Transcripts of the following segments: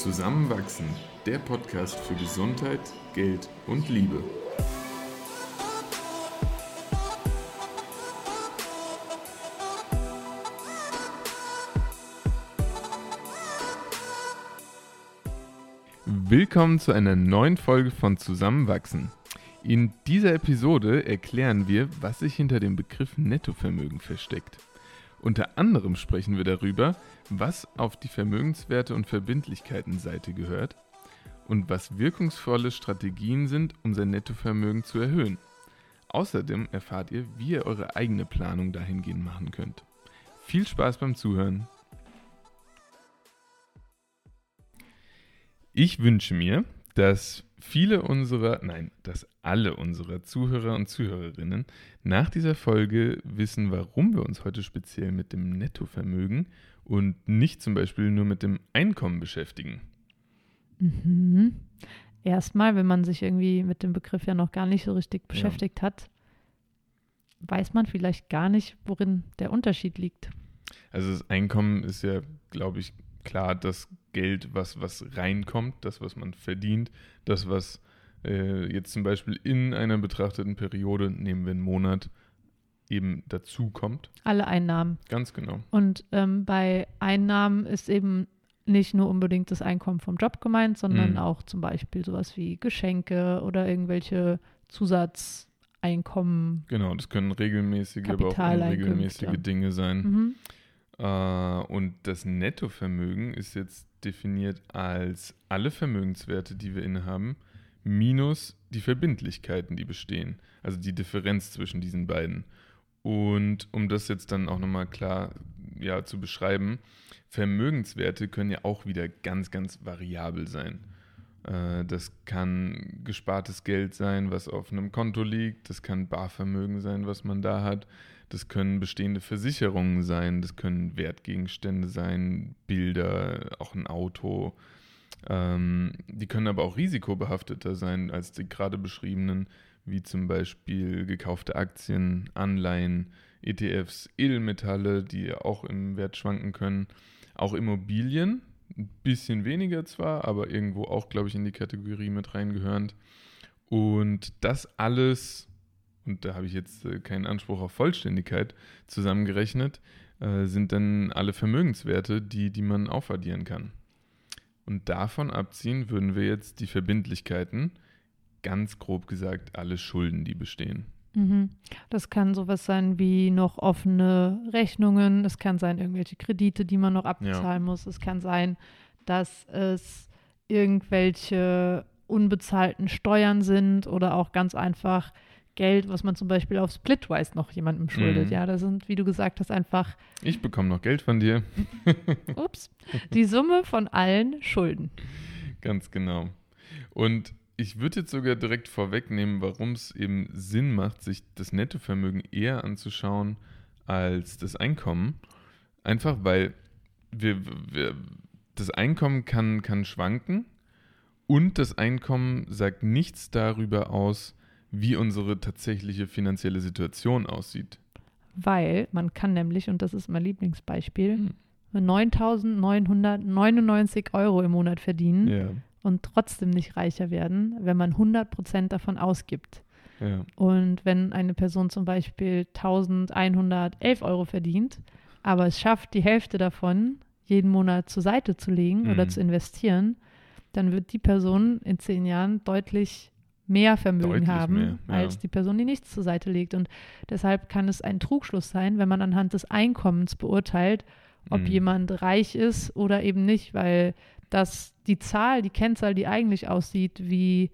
Zusammenwachsen, der Podcast für Gesundheit, Geld und Liebe. Willkommen zu einer neuen Folge von Zusammenwachsen. In dieser Episode erklären wir, was sich hinter dem Begriff Nettovermögen versteckt. Unter anderem sprechen wir darüber, was auf die Vermögenswerte und Verbindlichkeitenseite gehört und was wirkungsvolle Strategien sind, um sein Nettovermögen zu erhöhen. Außerdem erfahrt ihr, wie ihr eure eigene Planung dahingehend machen könnt. Viel Spaß beim Zuhören! Ich wünsche mir, dass viele unserer, nein, dass alle unserer Zuhörer und Zuhörerinnen nach dieser Folge wissen, warum wir uns heute speziell mit dem Nettovermögen und nicht zum Beispiel nur mit dem Einkommen beschäftigen. Mhm. Erstmal, wenn man sich irgendwie mit dem Begriff ja noch gar nicht so richtig beschäftigt ja. hat, weiß man vielleicht gar nicht, worin der Unterschied liegt. Also das Einkommen ist ja, glaube ich, klar das Geld, was, was reinkommt, das, was man verdient, das, was äh, jetzt zum Beispiel in einer betrachteten Periode, nehmen wir einen Monat, eben dazu kommt. Alle Einnahmen. Ganz genau. Und ähm, bei Einnahmen ist eben nicht nur unbedingt das Einkommen vom Job gemeint, sondern mhm. auch zum Beispiel sowas wie Geschenke oder irgendwelche Zusatzeinkommen. Genau, das können regelmäßige, aber auch unregelmäßige Dinge sein. Mhm. Äh, und das Nettovermögen ist jetzt definiert als alle Vermögenswerte, die wir innehaben, minus die Verbindlichkeiten, die bestehen. Also die Differenz zwischen diesen beiden. Und um das jetzt dann auch nochmal klar ja, zu beschreiben, Vermögenswerte können ja auch wieder ganz, ganz variabel sein. Äh, das kann gespartes Geld sein, was auf einem Konto liegt. Das kann Barvermögen sein, was man da hat. Das können bestehende Versicherungen sein, das können Wertgegenstände sein, Bilder, auch ein Auto. Ähm, die können aber auch risikobehafteter sein als die gerade beschriebenen, wie zum Beispiel gekaufte Aktien, Anleihen, ETFs, Edelmetalle, die auch im Wert schwanken können. Auch Immobilien, ein bisschen weniger zwar, aber irgendwo auch, glaube ich, in die Kategorie mit reingehörend. Und das alles und da habe ich jetzt äh, keinen Anspruch auf Vollständigkeit, zusammengerechnet, äh, sind dann alle Vermögenswerte, die, die man aufaddieren kann. Und davon abziehen würden wir jetzt die Verbindlichkeiten, ganz grob gesagt, alle Schulden, die bestehen. Mhm. Das kann sowas sein wie noch offene Rechnungen, es kann sein irgendwelche Kredite, die man noch abbezahlen ja. muss, es kann sein, dass es irgendwelche unbezahlten Steuern sind oder auch ganz einfach Geld, was man zum Beispiel auf Splitwise noch jemandem schuldet. Mhm. Ja, da sind, wie du gesagt hast, einfach. Ich bekomme noch Geld von dir. Ups. Die Summe von allen Schulden. Ganz genau. Und ich würde jetzt sogar direkt vorwegnehmen, warum es eben Sinn macht, sich das Nettovermögen eher anzuschauen als das Einkommen. Einfach weil wir, wir, das Einkommen kann, kann schwanken und das Einkommen sagt nichts darüber aus, wie unsere tatsächliche finanzielle Situation aussieht. Weil man kann nämlich, und das ist mein Lieblingsbeispiel, hm. 9.999 Euro im Monat verdienen ja. und trotzdem nicht reicher werden, wenn man 100 Prozent davon ausgibt. Ja. Und wenn eine Person zum Beispiel 1111 Euro verdient, aber es schafft, die Hälfte davon jeden Monat zur Seite zu legen mhm. oder zu investieren, dann wird die Person in zehn Jahren deutlich mehr Vermögen Deutlich haben mehr, ja. als die Person, die nichts zur Seite legt. Und deshalb kann es ein Trugschluss sein, wenn man anhand des Einkommens beurteilt, ob mhm. jemand reich ist oder eben nicht, weil das die Zahl, die Kennzahl, die eigentlich aussieht, wie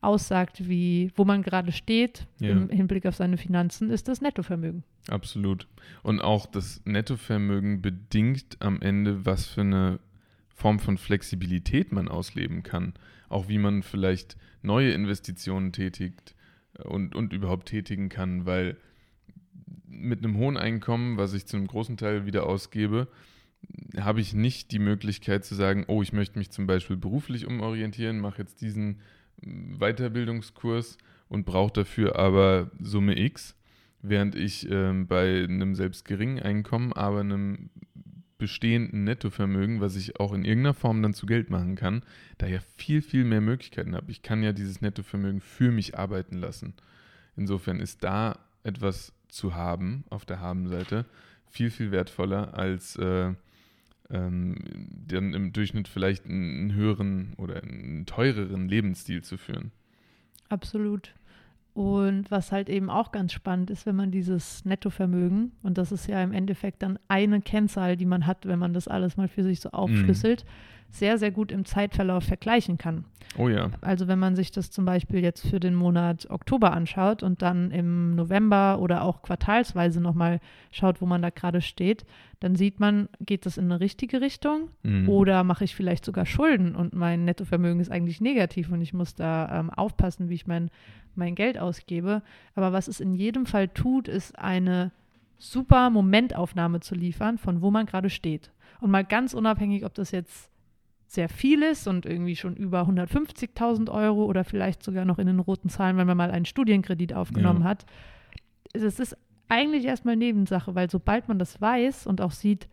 aussagt, wie wo man gerade steht ja. im Hinblick auf seine Finanzen, ist das Nettovermögen. Absolut. Und auch das Nettovermögen bedingt am Ende, was für eine Form von Flexibilität man ausleben kann. Auch wie man vielleicht neue Investitionen tätigt äh, und, und überhaupt tätigen kann, weil mit einem hohen Einkommen, was ich zu einem großen Teil wieder ausgebe, habe ich nicht die Möglichkeit zu sagen, oh, ich möchte mich zum Beispiel beruflich umorientieren, mache jetzt diesen mm, Weiterbildungskurs und brauche dafür aber Summe X, während ich ähm, bei einem selbst geringen Einkommen, aber einem bestehenden Nettovermögen, was ich auch in irgendeiner Form dann zu Geld machen kann, da ja viel, viel mehr Möglichkeiten habe. Ich kann ja dieses Nettovermögen für mich arbeiten lassen. Insofern ist da etwas zu haben auf der Habenseite viel, viel wertvoller als äh, ähm, dann im Durchschnitt vielleicht einen höheren oder einen teureren Lebensstil zu führen. Absolut. Und was halt eben auch ganz spannend ist, wenn man dieses Nettovermögen, und das ist ja im Endeffekt dann eine Kennzahl, die man hat, wenn man das alles mal für sich so aufschlüsselt, mhm sehr, sehr gut im Zeitverlauf vergleichen kann. Oh ja. Also wenn man sich das zum Beispiel jetzt für den Monat Oktober anschaut und dann im November oder auch quartalsweise nochmal schaut, wo man da gerade steht, dann sieht man, geht das in eine richtige Richtung mhm. oder mache ich vielleicht sogar Schulden und mein Nettovermögen ist eigentlich negativ und ich muss da ähm, aufpassen, wie ich mein, mein Geld ausgebe. Aber was es in jedem Fall tut, ist eine super Momentaufnahme zu liefern, von wo man gerade steht. Und mal ganz unabhängig, ob das jetzt sehr viel ist und irgendwie schon über 150.000 Euro oder vielleicht sogar noch in den roten Zahlen, wenn man mal einen Studienkredit aufgenommen ja. hat. Es ist eigentlich erstmal Nebensache, weil sobald man das weiß und auch sieht,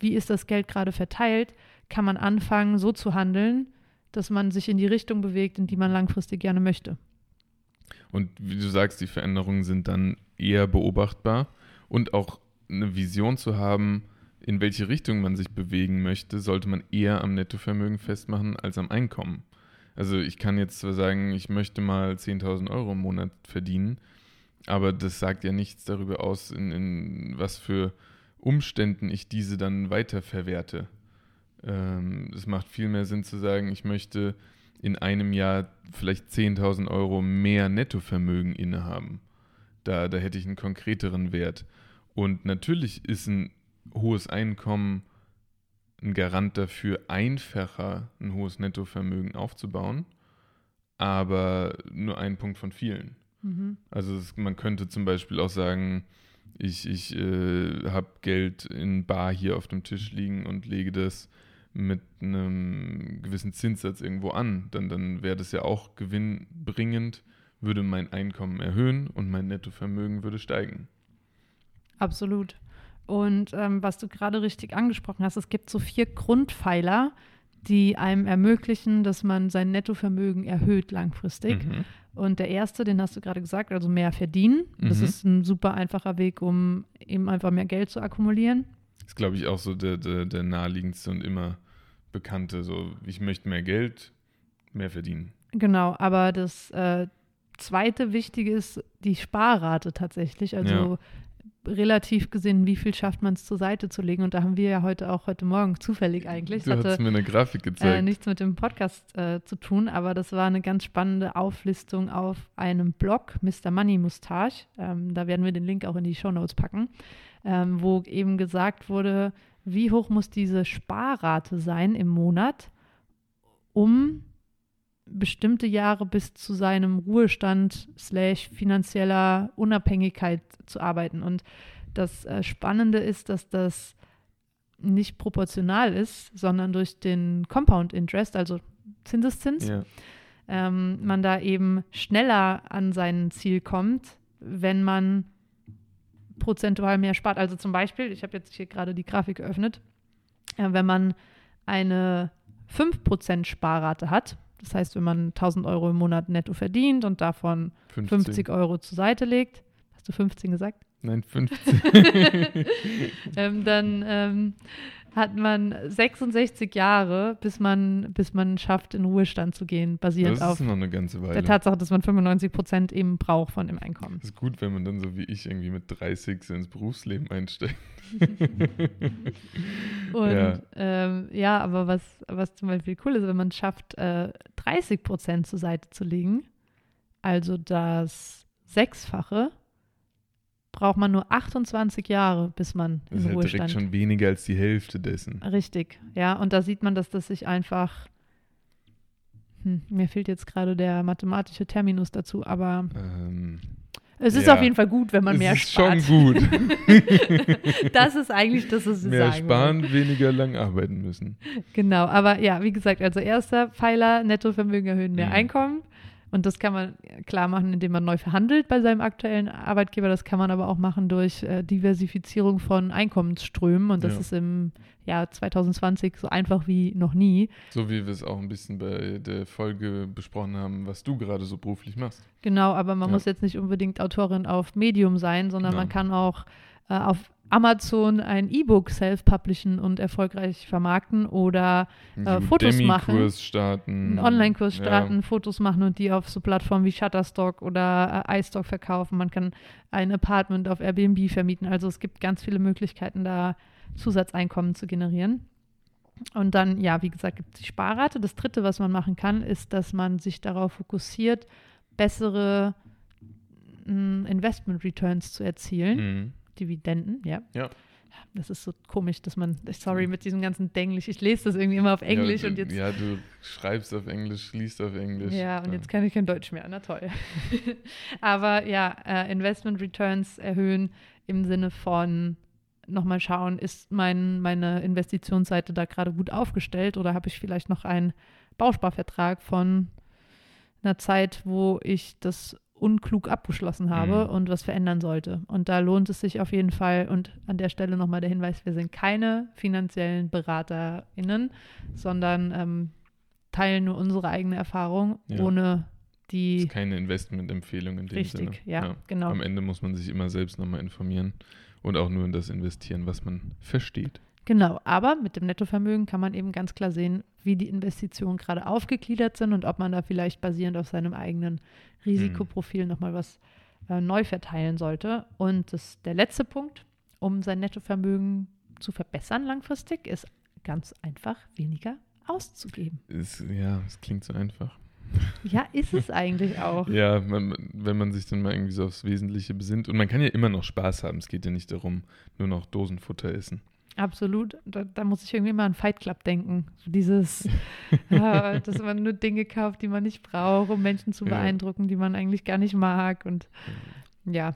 wie ist das Geld gerade verteilt, kann man anfangen, so zu handeln, dass man sich in die Richtung bewegt, in die man langfristig gerne möchte. Und wie du sagst, die Veränderungen sind dann eher beobachtbar und auch eine Vision zu haben, in welche Richtung man sich bewegen möchte, sollte man eher am Nettovermögen festmachen als am Einkommen. Also ich kann jetzt zwar sagen, ich möchte mal 10.000 Euro im Monat verdienen, aber das sagt ja nichts darüber aus, in, in was für Umständen ich diese dann weiterverwerte. Ähm, es macht viel mehr Sinn zu sagen, ich möchte in einem Jahr vielleicht 10.000 Euro mehr Nettovermögen innehaben. Da, da hätte ich einen konkreteren Wert. Und natürlich ist ein hohes Einkommen ein Garant dafür, einfacher ein hohes Nettovermögen aufzubauen, aber nur ein Punkt von vielen. Mhm. Also es, man könnte zum Beispiel auch sagen, ich, ich äh, habe Geld in Bar hier auf dem Tisch liegen und lege das mit einem gewissen Zinssatz irgendwo an. Dann, dann wäre das ja auch gewinnbringend, würde mein Einkommen erhöhen und mein Nettovermögen würde steigen. Absolut. Und ähm, was du gerade richtig angesprochen hast, es gibt so vier Grundpfeiler, die einem ermöglichen, dass man sein Nettovermögen erhöht langfristig. Mhm. Und der erste, den hast du gerade gesagt, also mehr verdienen. Mhm. Das ist ein super einfacher Weg, um eben einfach mehr Geld zu akkumulieren. Das ist, glaube ich, auch so der, der, der naheliegendste und immer bekannte. So, ich möchte mehr Geld, mehr verdienen. Genau, aber das äh, zweite Wichtige ist die Sparrate tatsächlich. Also ja relativ gesehen, wie viel schafft man es zur Seite zu legen. Und da haben wir ja heute auch heute Morgen zufällig eigentlich. Du hast mir eine Grafik gezeigt. Äh, nichts mit dem Podcast äh, zu tun, aber das war eine ganz spannende Auflistung auf einem Blog, Mr. Money Mustache. Ähm, da werden wir den Link auch in die Show Notes packen, ähm, wo eben gesagt wurde, wie hoch muss diese Sparrate sein im Monat, um bestimmte Jahre bis zu seinem Ruhestand slash finanzieller Unabhängigkeit zu arbeiten. Und das äh, Spannende ist, dass das nicht proportional ist, sondern durch den Compound Interest, also Zinseszins, ja. ähm, man da eben schneller an sein Ziel kommt, wenn man prozentual mehr spart. Also zum Beispiel, ich habe jetzt hier gerade die Grafik geöffnet, äh, wenn man eine 5% Sparrate hat, das heißt, wenn man 1000 Euro im Monat netto verdient und davon 50, 50 Euro zur Seite legt, hast du 15 gesagt? Nein, 15. ähm, dann ähm, hat man 66 Jahre, bis man, bis man schafft, in Ruhestand zu gehen, basierend auf der Tatsache, dass man 95 Prozent eben braucht von dem Einkommen. Das ist gut, wenn man dann so wie ich irgendwie mit 30 so ins Berufsleben einsteigt. Und ja. Ähm, ja, aber was, was zum Beispiel cool ist, wenn man es schafft, äh, 30 Prozent zur Seite zu legen, also das Sechsfache, braucht man nur 28 Jahre, bis man das in ist Ruhestand. Das ist schon weniger als die Hälfte dessen. Richtig, ja. Und da sieht man, dass das sich einfach hm, mir fehlt jetzt gerade der mathematische Terminus dazu, aber ähm, es ist ja. auf jeden Fall gut, wenn man es mehr ist spart. Schon gut. das ist eigentlich das, was wir mehr sagen sparen, wollen. weniger lang arbeiten müssen. Genau, aber ja, wie gesagt, also erster Pfeiler, Nettovermögen erhöhen, mehr mhm. Einkommen. Und das kann man klar machen, indem man neu verhandelt bei seinem aktuellen Arbeitgeber. Das kann man aber auch machen durch äh, Diversifizierung von Einkommensströmen. Und das ja. ist im Jahr 2020 so einfach wie noch nie. So wie wir es auch ein bisschen bei der Folge besprochen haben, was du gerade so beruflich machst. Genau, aber man ja. muss jetzt nicht unbedingt Autorin auf Medium sein, sondern ja. man kann auch äh, auf Amazon ein E-Book self-publishen und erfolgreich vermarkten oder äh, Fotos machen. starten. Einen Online-Kurs starten, ja. Fotos machen und die auf so Plattformen wie Shutterstock oder äh, iStock verkaufen. Man kann ein Apartment auf Airbnb vermieten. Also es gibt ganz viele Möglichkeiten, da Zusatzeinkommen zu generieren. Und dann, ja, wie gesagt, gibt es die Sparrate. Das dritte, was man machen kann, ist, dass man sich darauf fokussiert, bessere mm, Investment Returns zu erzielen. Mhm. Dividenden, ja. Ja. Das ist so komisch, dass man, sorry, mit diesem ganzen Denglisch, ich lese das irgendwie immer auf Englisch ja, und jetzt. Ja, du schreibst auf Englisch, liest auf Englisch. Ja, und ja. jetzt kann ich kein Deutsch mehr, na toll. Aber ja, äh, Investment Returns erhöhen im Sinne von nochmal schauen, ist mein, meine Investitionsseite da gerade gut aufgestellt oder habe ich vielleicht noch einen Bausparvertrag von einer Zeit, wo ich das unklug abgeschlossen habe mhm. und was verändern sollte. Und da lohnt es sich auf jeden Fall. Und an der Stelle nochmal der Hinweis, wir sind keine finanziellen BeraterInnen, sondern ähm, teilen nur unsere eigene Erfahrung, ja. ohne die. Das ist keine Investmentempfehlung in dem richtig, Sinne. Richtig, ja, ja, genau. Am Ende muss man sich immer selbst nochmal informieren und auch nur in das investieren, was man versteht. Genau, aber mit dem Nettovermögen kann man eben ganz klar sehen, wie die Investitionen gerade aufgegliedert sind und ob man da vielleicht basierend auf seinem eigenen Risikoprofil mhm. nochmal was äh, neu verteilen sollte. Und das, der letzte Punkt, um sein Nettovermögen zu verbessern langfristig, ist ganz einfach weniger auszugeben. Ist, ja, es klingt so einfach. Ja, ist es eigentlich auch. ja, man, wenn man sich dann mal irgendwie so aufs Wesentliche besinnt. Und man kann ja immer noch Spaß haben. Es geht ja nicht darum, nur noch Dosenfutter essen. Absolut. Da, da, muss ich irgendwie mal an Fight Club denken. Dieses, äh, dass man nur Dinge kauft, die man nicht braucht, um Menschen zu beeindrucken, ja. die man eigentlich gar nicht mag. Und ja.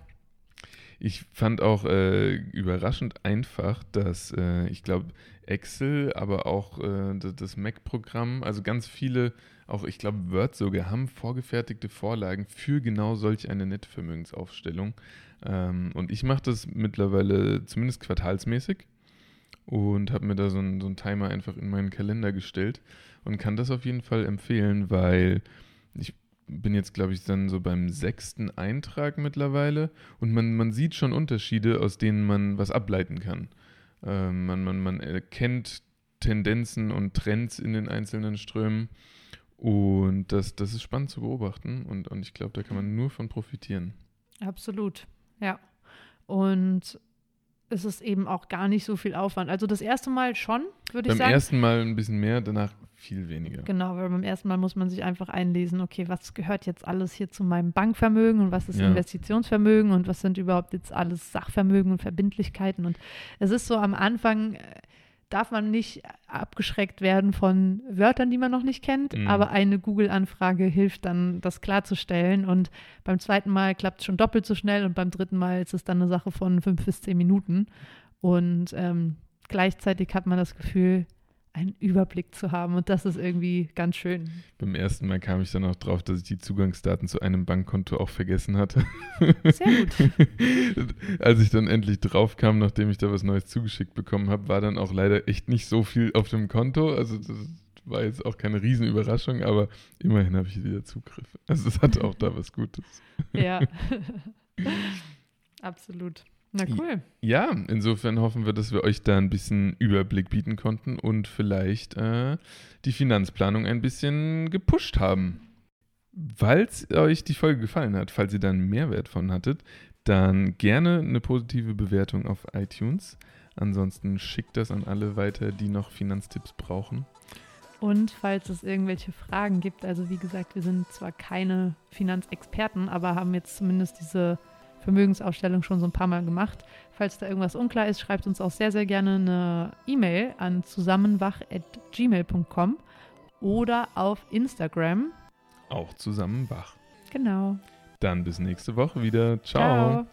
Ich fand auch äh, überraschend einfach, dass äh, ich glaube, Excel, aber auch äh, das Mac-Programm, also ganz viele, auch ich glaube Word sogar, haben vorgefertigte Vorlagen für genau solch eine Nettvermögensaufstellung. Ähm, und ich mache das mittlerweile zumindest quartalsmäßig und habe mir da so einen, so Timer einfach in meinen Kalender gestellt und kann das auf jeden Fall empfehlen, weil ich bin jetzt, glaube ich, dann so beim sechsten Eintrag mittlerweile und man, man sieht schon Unterschiede, aus denen man was ableiten kann. Ähm, man, man, man erkennt Tendenzen und Trends in den einzelnen Strömen und das, das ist spannend zu beobachten und, und ich glaube, da kann man nur von profitieren. Absolut, ja. Und ist es eben auch gar nicht so viel Aufwand. Also das erste Mal schon, würde ich sagen. Beim ersten Mal ein bisschen mehr, danach viel weniger. Genau, weil beim ersten Mal muss man sich einfach einlesen, okay, was gehört jetzt alles hier zu meinem Bankvermögen und was ist ja. Investitionsvermögen und was sind überhaupt jetzt alles Sachvermögen und Verbindlichkeiten. Und es ist so am Anfang äh, darf man nicht abgeschreckt werden von Wörtern, die man noch nicht kennt, mhm. aber eine Google-Anfrage hilft dann, das klarzustellen. Und beim zweiten Mal klappt es schon doppelt so schnell und beim dritten Mal ist es dann eine Sache von fünf bis zehn Minuten. Und ähm, gleichzeitig hat man das Gefühl, einen Überblick zu haben. Und das ist irgendwie ganz schön. Beim ersten Mal kam ich dann auch drauf, dass ich die Zugangsdaten zu einem Bankkonto auch vergessen hatte. Sehr gut. Als ich dann endlich drauf kam, nachdem ich da was Neues zugeschickt bekommen habe, war dann auch leider echt nicht so viel auf dem Konto. Also das war jetzt auch keine Riesenüberraschung, aber immerhin habe ich wieder Zugriff. Also es hatte auch da was Gutes. Ja. Absolut. Na cool. Ja, insofern hoffen wir, dass wir euch da ein bisschen Überblick bieten konnten und vielleicht äh, die Finanzplanung ein bisschen gepusht haben. Falls euch die Folge gefallen hat, falls ihr da einen Mehrwert von hattet, dann gerne eine positive Bewertung auf iTunes. Ansonsten schickt das an alle weiter, die noch Finanztipps brauchen. Und falls es irgendwelche Fragen gibt, also wie gesagt, wir sind zwar keine Finanzexperten, aber haben jetzt zumindest diese Vermögensaufstellung schon so ein paar Mal gemacht. Falls da irgendwas unklar ist, schreibt uns auch sehr, sehr gerne eine E-Mail an zusammenwach.gmail.com oder auf Instagram. Auch zusammenwach. Genau. Dann bis nächste Woche wieder. Ciao. Ciao.